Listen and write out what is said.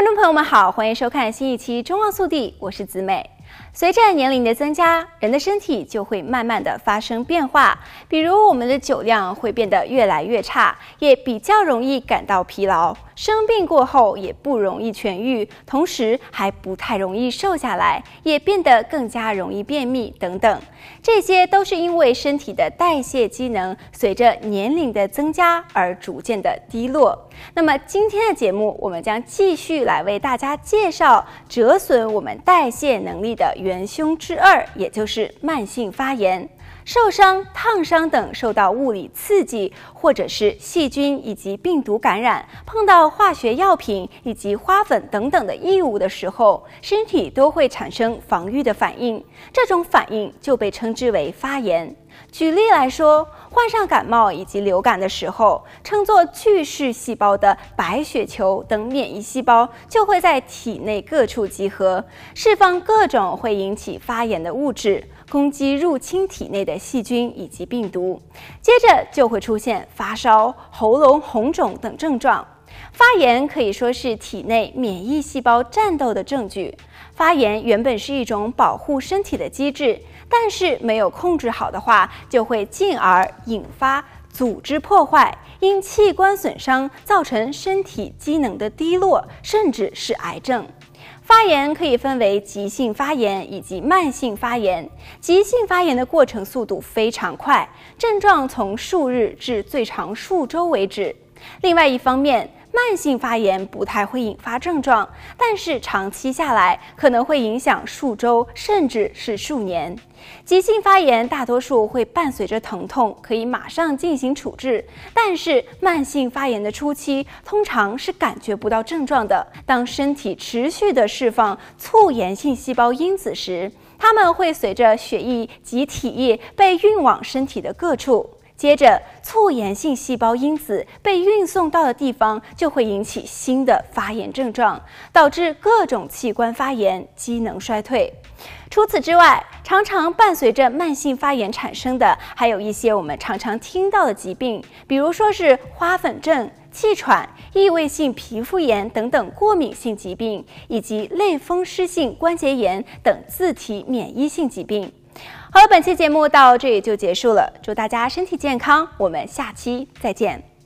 观众朋友们好，欢迎收看新一期《中望速递》，我是子美。随着年龄的增加，人的身体就会慢慢的发生变化，比如我们的酒量会变得越来越差，也比较容易感到疲劳。生病过后也不容易痊愈，同时还不太容易瘦下来，也变得更加容易便秘等等。这些都是因为身体的代谢机能随着年龄的增加而逐渐的低落。那么今天的节目，我们将继续来为大家介绍折损我们代谢能力的元凶之二，也就是慢性发炎。受伤、烫伤等受到物理刺激，或者是细菌以及病毒感染，碰到化学药品以及花粉等等的异物的时候，身体都会产生防御的反应，这种反应就被称之为发炎。举例来说，患上感冒以及流感的时候，称作巨噬细胞的白血球等免疫细胞就会在体内各处集合，释放各种会引起发炎的物质，攻击入侵体内的细菌以及病毒。接着就会出现发烧、喉咙红肿等症状。发炎可以说是体内免疫细胞战斗的证据。发炎原本是一种保护身体的机制，但是没有控制好的话，就会进而引发组织破坏，因器官损伤造成身体机能的低落，甚至是癌症。发炎可以分为急性发炎以及慢性发炎。急性发炎的过程速度非常快，症状从数日至最长数周为止。另外一方面，慢性发炎不太会引发症状，但是长期下来可能会影响数周甚至是数年。急性发炎大多数会伴随着疼痛，可以马上进行处置。但是慢性发炎的初期通常是感觉不到症状的。当身体持续地释放促炎性细胞因子时，它们会随着血液及体液被运往身体的各处。接着，促炎性细胞因子被运送到的地方，就会引起新的发炎症状，导致各种器官发炎、机能衰退。除此之外，常常伴随着慢性发炎产生的，还有一些我们常常听到的疾病，比如说是花粉症、气喘、异位性皮肤炎等等过敏性疾病，以及类风湿性关节炎等自体免疫性疾病。好了，本期节目到这里就结束了。祝大家身体健康，我们下期再见。